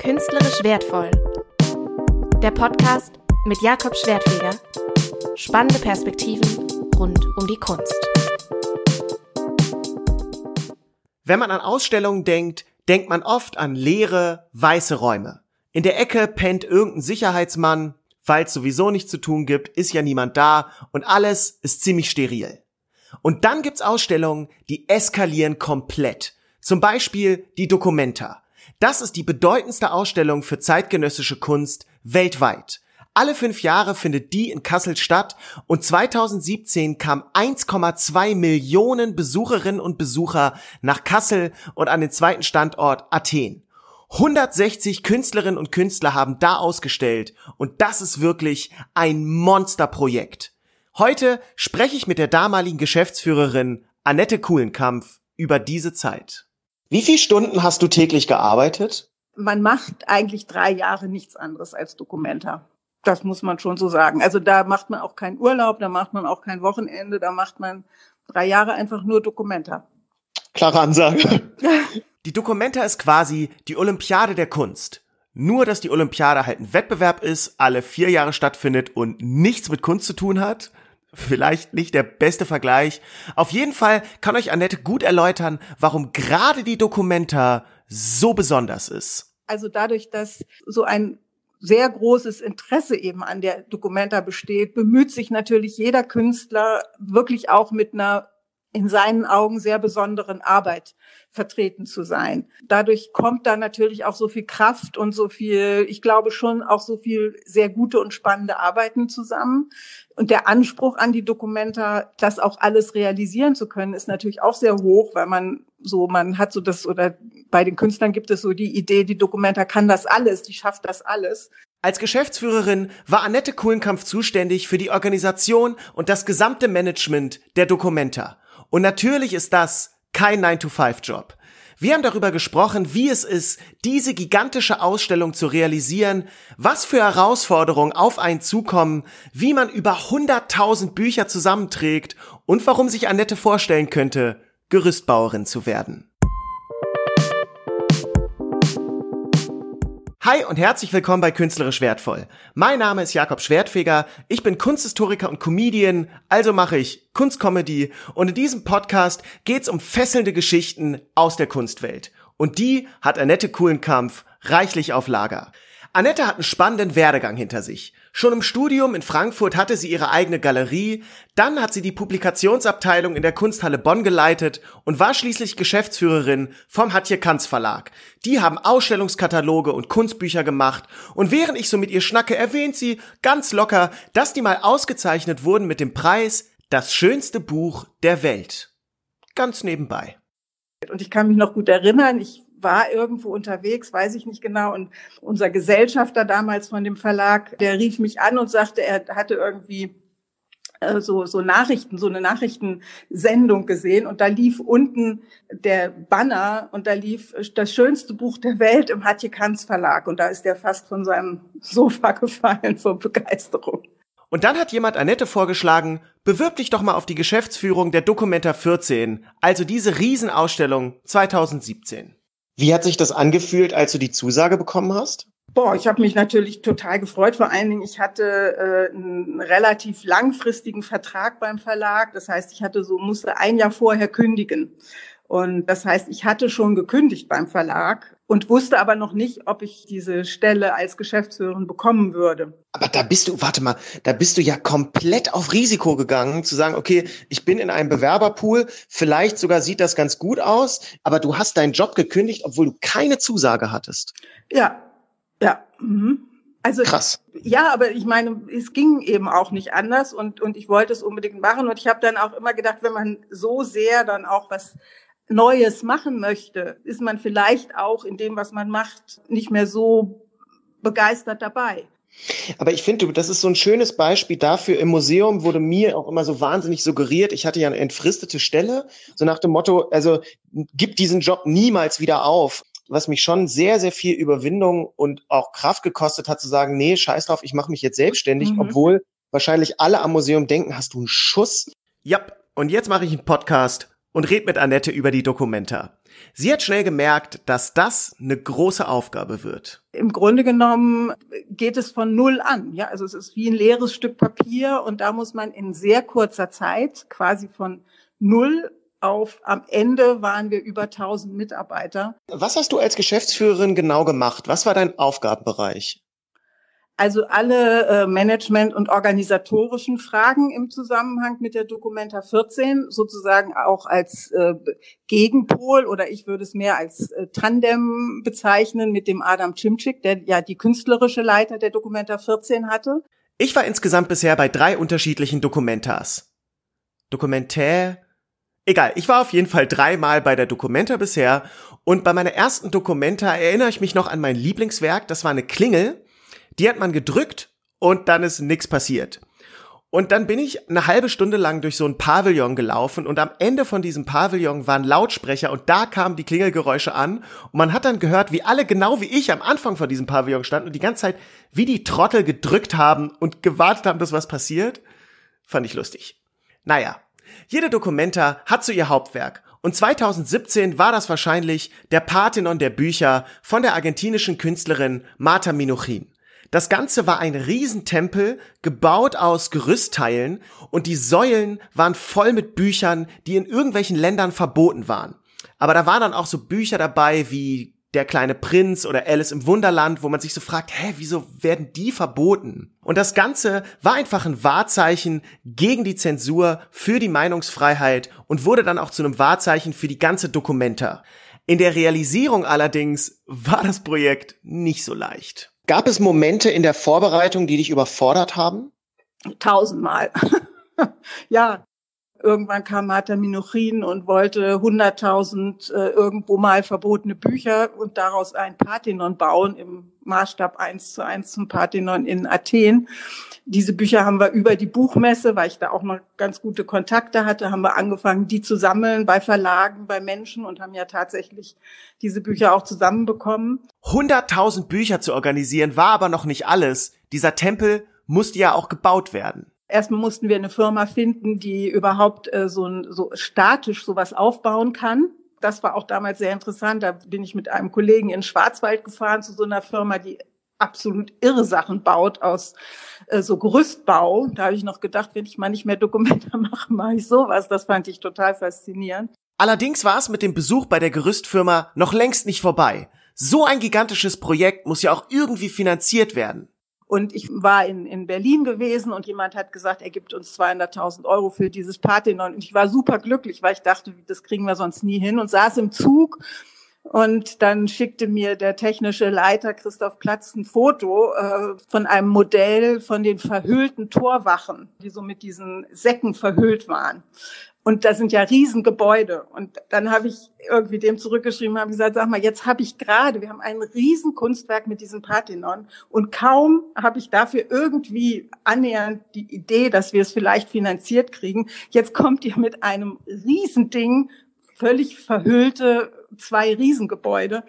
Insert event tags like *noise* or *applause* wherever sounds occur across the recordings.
Künstlerisch wertvoll. Der Podcast mit Jakob Schwertfeger. Spannende Perspektiven rund um die Kunst. Wenn man an Ausstellungen denkt, denkt man oft an leere, weiße Räume. In der Ecke pennt irgendein Sicherheitsmann, weil es sowieso nichts zu tun gibt, ist ja niemand da und alles ist ziemlich steril. Und dann gibt's Ausstellungen, die eskalieren komplett. Zum Beispiel die Documenta. Das ist die bedeutendste Ausstellung für zeitgenössische Kunst weltweit. Alle fünf Jahre findet die in Kassel statt und 2017 kamen 1,2 Millionen Besucherinnen und Besucher nach Kassel und an den zweiten Standort Athen. 160 Künstlerinnen und Künstler haben da ausgestellt und das ist wirklich ein Monsterprojekt. Heute spreche ich mit der damaligen Geschäftsführerin Annette Kuhlenkampf über diese Zeit. Wie viele Stunden hast du täglich gearbeitet? Man macht eigentlich drei Jahre nichts anderes als Dokumenta. Das muss man schon so sagen. Also da macht man auch keinen Urlaub, da macht man auch kein Wochenende, da macht man drei Jahre einfach nur Dokumenta. Klare Ansage. *laughs* Die Dokumenta ist quasi die Olympiade der Kunst. Nur, dass die Olympiade halt ein Wettbewerb ist, alle vier Jahre stattfindet und nichts mit Kunst zu tun hat vielleicht nicht der beste Vergleich. Auf jeden Fall kann euch Annette gut erläutern, warum gerade die Dokumenta so besonders ist. Also dadurch, dass so ein sehr großes Interesse eben an der Dokumenta besteht, bemüht sich natürlich jeder Künstler wirklich auch mit einer in seinen Augen sehr besonderen Arbeit vertreten zu sein. Dadurch kommt da natürlich auch so viel Kraft und so viel, ich glaube schon auch so viel sehr gute und spannende Arbeiten zusammen. Und der Anspruch an die Dokumenta, das auch alles realisieren zu können, ist natürlich auch sehr hoch, weil man so, man hat so das, oder bei den Künstlern gibt es so die Idee, die Dokumenta kann das alles, die schafft das alles. Als Geschäftsführerin war Annette Kuhlenkampf zuständig für die Organisation und das gesamte Management der Dokumenta. Und natürlich ist das kein 9-to-5-Job. Wir haben darüber gesprochen, wie es ist, diese gigantische Ausstellung zu realisieren, was für Herausforderungen auf einen zukommen, wie man über 100.000 Bücher zusammenträgt und warum sich Annette vorstellen könnte, Gerüstbauerin zu werden. Hi und herzlich willkommen bei Künstlerisch Wertvoll. Mein Name ist Jakob Schwertfeger, ich bin Kunsthistoriker und Comedian, also mache ich Kunstcomedy und in diesem Podcast geht's um fesselnde Geschichten aus der Kunstwelt. Und die hat Annette Kuhlenkampf reichlich auf Lager. Annette hat einen spannenden Werdegang hinter sich. Schon im Studium in Frankfurt hatte sie ihre eigene Galerie, dann hat sie die Publikationsabteilung in der Kunsthalle Bonn geleitet und war schließlich Geschäftsführerin vom Hatje Kanz Verlag. Die haben Ausstellungskataloge und Kunstbücher gemacht und während ich so mit ihr schnacke, erwähnt sie ganz locker, dass die mal ausgezeichnet wurden mit dem Preis Das schönste Buch der Welt. Ganz nebenbei. Und ich kann mich noch gut erinnern, ich war irgendwo unterwegs, weiß ich nicht genau. Und unser Gesellschafter damals von dem Verlag, der rief mich an und sagte, er hatte irgendwie äh, so, so Nachrichten, so eine Nachrichtensendung gesehen und da lief unten der Banner und da lief das schönste Buch der Welt im Hatje Kanz Verlag und da ist er fast von seinem Sofa *laughs* gefallen vor Begeisterung. Und dann hat jemand Annette vorgeschlagen, bewirb dich doch mal auf die Geschäftsführung der Documenta 14, also diese Riesenausstellung 2017. Wie hat sich das angefühlt, als du die Zusage bekommen hast? Boah, ich habe mich natürlich total gefreut. Vor allen Dingen, ich hatte äh, einen relativ langfristigen Vertrag beim Verlag. Das heißt, ich hatte so musste ein Jahr vorher kündigen. Und das heißt, ich hatte schon gekündigt beim Verlag und wusste aber noch nicht, ob ich diese Stelle als Geschäftsführerin bekommen würde. Aber da bist du, warte mal, da bist du ja komplett auf Risiko gegangen, zu sagen, okay, ich bin in einem Bewerberpool, vielleicht sogar sieht das ganz gut aus, aber du hast deinen Job gekündigt, obwohl du keine Zusage hattest. Ja, ja. Mhm. Also krass. Ja, aber ich meine, es ging eben auch nicht anders und und ich wollte es unbedingt machen und ich habe dann auch immer gedacht, wenn man so sehr dann auch was Neues machen möchte, ist man vielleicht auch in dem, was man macht, nicht mehr so begeistert dabei. Aber ich finde, das ist so ein schönes Beispiel dafür. Im Museum wurde mir auch immer so wahnsinnig suggeriert, ich hatte ja eine entfristete Stelle, so nach dem Motto, also gib diesen Job niemals wieder auf. Was mich schon sehr, sehr viel Überwindung und auch Kraft gekostet hat, zu sagen, nee, scheiß drauf, ich mache mich jetzt selbstständig, mhm. obwohl wahrscheinlich alle am Museum denken, hast du einen Schuss? Ja, und jetzt mache ich einen Podcast und red mit Annette über die Dokumenta. Sie hat schnell gemerkt, dass das eine große Aufgabe wird. Im Grunde genommen geht es von Null an. Ja, also es ist wie ein leeres Stück Papier und da muss man in sehr kurzer Zeit quasi von Null auf, am Ende waren wir über 1000 Mitarbeiter. Was hast du als Geschäftsführerin genau gemacht? Was war dein Aufgabenbereich? Also alle äh, Management- und organisatorischen Fragen im Zusammenhang mit der Documenta 14 sozusagen auch als äh, Gegenpol oder ich würde es mehr als äh, Tandem bezeichnen mit dem Adam Cimcik, der ja die künstlerische Leiter der Documenta 14 hatte. Ich war insgesamt bisher bei drei unterschiedlichen Dokumentas. Dokumentär, Egal, ich war auf jeden Fall dreimal bei der Documenta bisher und bei meiner ersten Documenta erinnere ich mich noch an mein Lieblingswerk, das war eine Klingel, die hat man gedrückt und dann ist nichts passiert. Und dann bin ich eine halbe Stunde lang durch so ein Pavillon gelaufen und am Ende von diesem Pavillon waren Lautsprecher und da kamen die Klingelgeräusche an und man hat dann gehört, wie alle genau wie ich am Anfang von diesem Pavillon standen und die ganze Zeit wie die Trottel gedrückt haben und gewartet haben, dass was passiert. Fand ich lustig. Naja, jede Dokumenta hat so ihr Hauptwerk und 2017 war das wahrscheinlich der Parthenon der Bücher von der argentinischen Künstlerin Marta Minuchin. Das Ganze war ein Riesentempel, gebaut aus Gerüstteilen und die Säulen waren voll mit Büchern, die in irgendwelchen Ländern verboten waren. Aber da waren dann auch so Bücher dabei wie der kleine Prinz oder Alice im Wunderland, wo man sich so fragt, hä, wieso werden die verboten? Und das Ganze war einfach ein Wahrzeichen gegen die Zensur, für die Meinungsfreiheit und wurde dann auch zu einem Wahrzeichen für die ganze Dokumenta. In der Realisierung allerdings war das Projekt nicht so leicht. Gab es Momente in der Vorbereitung, die dich überfordert haben? Tausendmal. *laughs* ja, irgendwann kam Martha Minuchin und wollte 100.000 äh, irgendwo mal verbotene Bücher und daraus ein Parthenon bauen im Maßstab eins zu eins zum Parthenon in Athen. Diese Bücher haben wir über die Buchmesse, weil ich da auch mal ganz gute Kontakte hatte, haben wir angefangen, die zu sammeln bei Verlagen, bei Menschen und haben ja tatsächlich diese Bücher auch zusammenbekommen. 100.000 Bücher zu organisieren war aber noch nicht alles. Dieser Tempel musste ja auch gebaut werden. Erstmal mussten wir eine Firma finden, die überhaupt äh, so, ein, so statisch sowas aufbauen kann. Das war auch damals sehr interessant. Da bin ich mit einem Kollegen in Schwarzwald gefahren zu so einer Firma, die absolut irre Sachen baut aus äh, so Gerüstbau. Da habe ich noch gedacht, wenn ich mal nicht mehr Dokumente *laughs* mache, mache ich sowas. Das fand ich total faszinierend. Allerdings war es mit dem Besuch bei der Gerüstfirma noch längst nicht vorbei. So ein gigantisches Projekt muss ja auch irgendwie finanziert werden. Und ich war in, in Berlin gewesen und jemand hat gesagt, er gibt uns 200.000 Euro für dieses Parthenon. Und ich war super glücklich, weil ich dachte, das kriegen wir sonst nie hin und saß im Zug und dann schickte mir der technische Leiter Christoph Platz ein Foto äh, von einem Modell von den verhüllten Torwachen, die so mit diesen Säcken verhüllt waren. Und da sind ja Riesengebäude. Und dann habe ich irgendwie dem zurückgeschrieben, habe gesagt, sag mal, jetzt habe ich gerade, wir haben ein Riesenkunstwerk mit diesem Parthenon und kaum habe ich dafür irgendwie annähernd die Idee, dass wir es vielleicht finanziert kriegen. Jetzt kommt ihr mit einem Riesending, völlig verhüllte zwei Riesengebäude.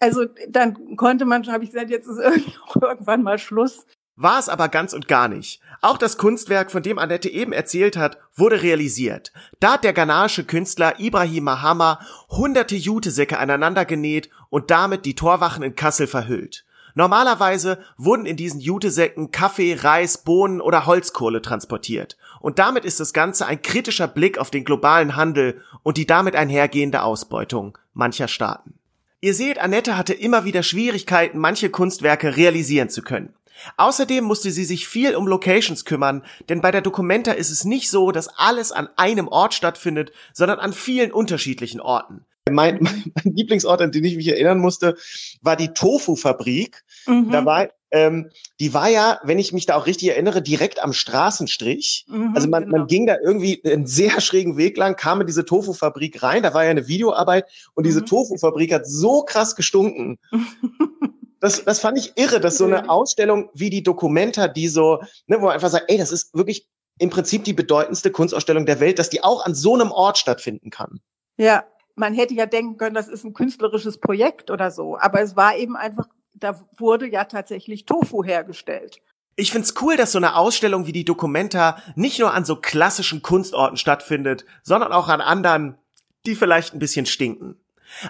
Also dann konnte man, habe ich gesagt, jetzt ist *laughs* irgendwann mal Schluss. War es aber ganz und gar nicht. Auch das Kunstwerk, von dem Annette eben erzählt hat, wurde realisiert. Da hat der ghanaische Künstler Ibrahim Mahama hunderte Jutesäcke aneinander genäht und damit die Torwachen in Kassel verhüllt. Normalerweise wurden in diesen Jutesäcken Kaffee, Reis, Bohnen oder Holzkohle transportiert. Und damit ist das Ganze ein kritischer Blick auf den globalen Handel und die damit einhergehende Ausbeutung mancher Staaten. Ihr seht, Annette hatte immer wieder Schwierigkeiten, manche Kunstwerke realisieren zu können. Außerdem musste sie sich viel um Locations kümmern, denn bei der Documenta ist es nicht so, dass alles an einem Ort stattfindet, sondern an vielen unterschiedlichen Orten. Mein, mein, mein Lieblingsort, an den ich mich erinnern musste, war die Tofu-Fabrik. Mhm. Da war, ähm, die war ja, wenn ich mich da auch richtig erinnere, direkt am Straßenstrich. Mhm, also man, genau. man ging da irgendwie einen sehr schrägen Weg lang, kam in diese Tofu-Fabrik rein, da war ja eine Videoarbeit und diese mhm. Tofu-Fabrik hat so krass gestunken. *laughs* das, das fand ich irre, dass so eine Ausstellung wie die Documenta, die so, ne, wo man einfach sagt, ey, das ist wirklich im Prinzip die bedeutendste Kunstausstellung der Welt, dass die auch an so einem Ort stattfinden kann. Ja, man hätte ja denken können, das ist ein künstlerisches Projekt oder so, aber es war eben einfach, da wurde ja tatsächlich Tofu hergestellt. Ich find's cool, dass so eine Ausstellung wie die Documenta nicht nur an so klassischen Kunstorten stattfindet, sondern auch an anderen die vielleicht ein bisschen stinken.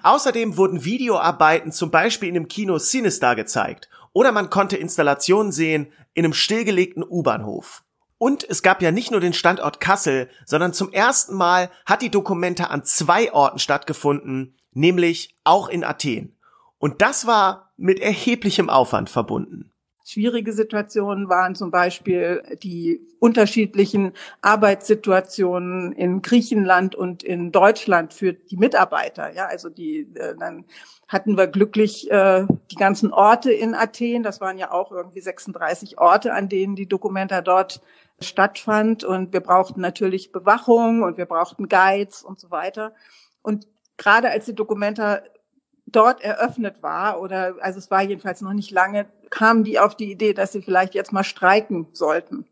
Außerdem wurden Videoarbeiten zum Beispiel in dem Kino Sinister gezeigt oder man konnte Installationen sehen in einem stillgelegten U-Bahnhof. Und es gab ja nicht nur den Standort Kassel, sondern zum ersten Mal hat die Dokumenta an zwei Orten stattgefunden, nämlich auch in Athen. Und das war mit erheblichem Aufwand verbunden. Schwierige Situationen waren zum Beispiel die unterschiedlichen Arbeitssituationen in Griechenland und in Deutschland für die Mitarbeiter. Ja, also die äh, dann hatten wir glücklich äh, die ganzen Orte in Athen. Das waren ja auch irgendwie 36 Orte, an denen die Dokumenta dort stattfand. Und wir brauchten natürlich Bewachung und wir brauchten Guides und so weiter. Und gerade als die Dokumenta dort eröffnet war, oder also es war jedenfalls noch nicht lange, kamen die auf die Idee, dass sie vielleicht jetzt mal streiken sollten.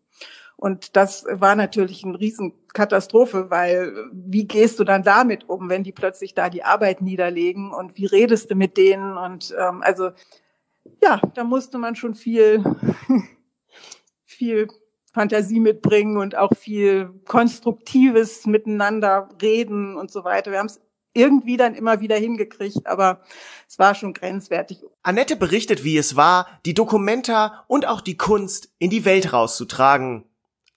Und das war natürlich eine Riesenkatastrophe, weil wie gehst du dann damit um, wenn die plötzlich da die Arbeit niederlegen und wie redest du mit denen? Und ähm, also ja, da musste man schon viel, *laughs* viel Fantasie mitbringen und auch viel konstruktives Miteinander reden und so weiter. Wir haben es irgendwie dann immer wieder hingekriegt, aber es war schon grenzwertig. Annette berichtet, wie es war, die Dokumenta und auch die Kunst in die Welt rauszutragen.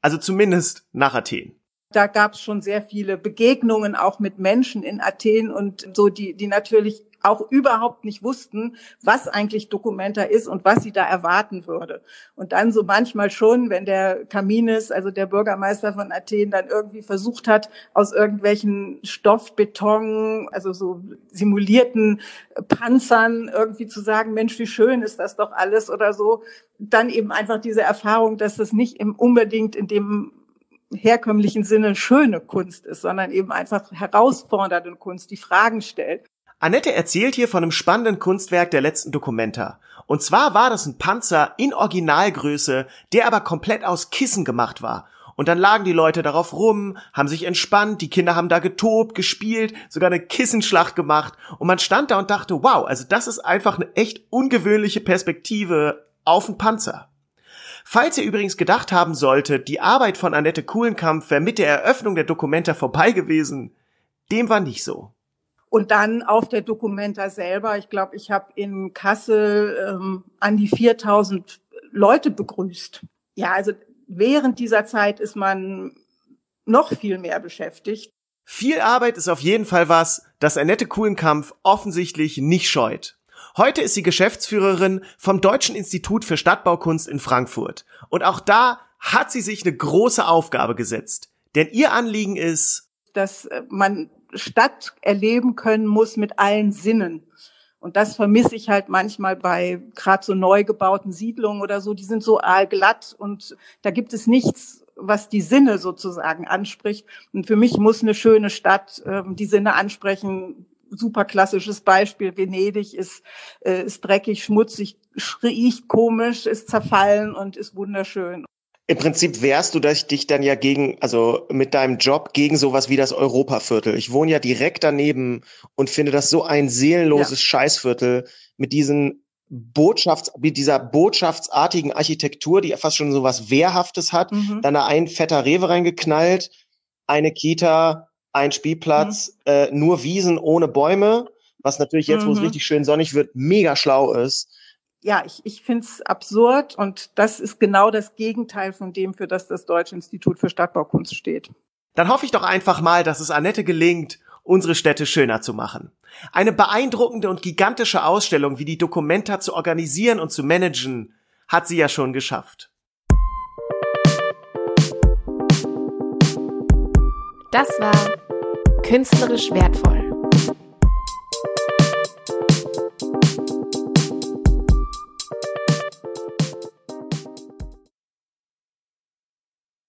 Also zumindest nach Athen. Da gab es schon sehr viele Begegnungen auch mit Menschen in Athen und so, die, die natürlich auch überhaupt nicht wussten, was eigentlich Dokumenta ist und was sie da erwarten würde. Und dann so manchmal schon, wenn der Kaminis, also der Bürgermeister von Athen, dann irgendwie versucht hat, aus irgendwelchen Stoffbeton, also so simulierten Panzern irgendwie zu sagen, Mensch, wie schön ist das doch alles oder so, dann eben einfach diese Erfahrung, dass das nicht im, unbedingt in dem herkömmlichen Sinne schöne Kunst ist, sondern eben einfach herausfordernde Kunst, die Fragen stellt. Annette erzählt hier von einem spannenden Kunstwerk der letzten Dokumenta. Und zwar war das ein Panzer in Originalgröße, der aber komplett aus Kissen gemacht war. Und dann lagen die Leute darauf rum, haben sich entspannt, die Kinder haben da getobt, gespielt, sogar eine Kissenschlacht gemacht. Und man stand da und dachte, wow, also das ist einfach eine echt ungewöhnliche Perspektive auf einen Panzer. Falls ihr übrigens gedacht haben solltet, die Arbeit von Annette Kuhlenkampf wäre mit der Eröffnung der Dokumenta vorbei gewesen, dem war nicht so. Und dann auf der Dokumenta selber, ich glaube, ich habe in Kassel ähm, an die 4000 Leute begrüßt. Ja, also während dieser Zeit ist man noch viel mehr beschäftigt. Viel Arbeit ist auf jeden Fall was, das Annette Kuhlenkampf offensichtlich nicht scheut. Heute ist sie Geschäftsführerin vom Deutschen Institut für Stadtbaukunst in Frankfurt. Und auch da hat sie sich eine große Aufgabe gesetzt. Denn ihr Anliegen ist, dass man Stadt erleben können muss mit allen Sinnen. Und das vermisse ich halt manchmal bei gerade so neu gebauten Siedlungen oder so. Die sind so aalglatt und da gibt es nichts, was die Sinne sozusagen anspricht. Und für mich muss eine schöne Stadt äh, die Sinne ansprechen. Super klassisches Beispiel. Venedig ist, äh, ist dreckig, schmutzig, riecht komisch, ist zerfallen und ist wunderschön. Im Prinzip wehrst du dich dann ja gegen, also mit deinem Job gegen sowas wie das Europaviertel. Ich wohne ja direkt daneben und finde das so ein seelenloses ja. Scheißviertel mit diesen Botschafts, mit dieser botschaftsartigen Architektur, die fast schon so was Wehrhaftes hat. Mhm. Dann da ein fetter Rewe reingeknallt, eine Kita, ein Spielplatz, mhm. äh, nur Wiesen ohne Bäume, was natürlich jetzt, mhm. wo es mhm. richtig schön sonnig wird, mega schlau ist ja, ich, ich finde es absurd und das ist genau das Gegenteil von dem, für das das Deutsche Institut für Stadtbaukunst steht. Dann hoffe ich doch einfach mal, dass es Annette gelingt, unsere Städte schöner zu machen. Eine beeindruckende und gigantische Ausstellung wie die Dokumenta zu organisieren und zu managen, hat sie ja schon geschafft. Das war künstlerisch wertvoll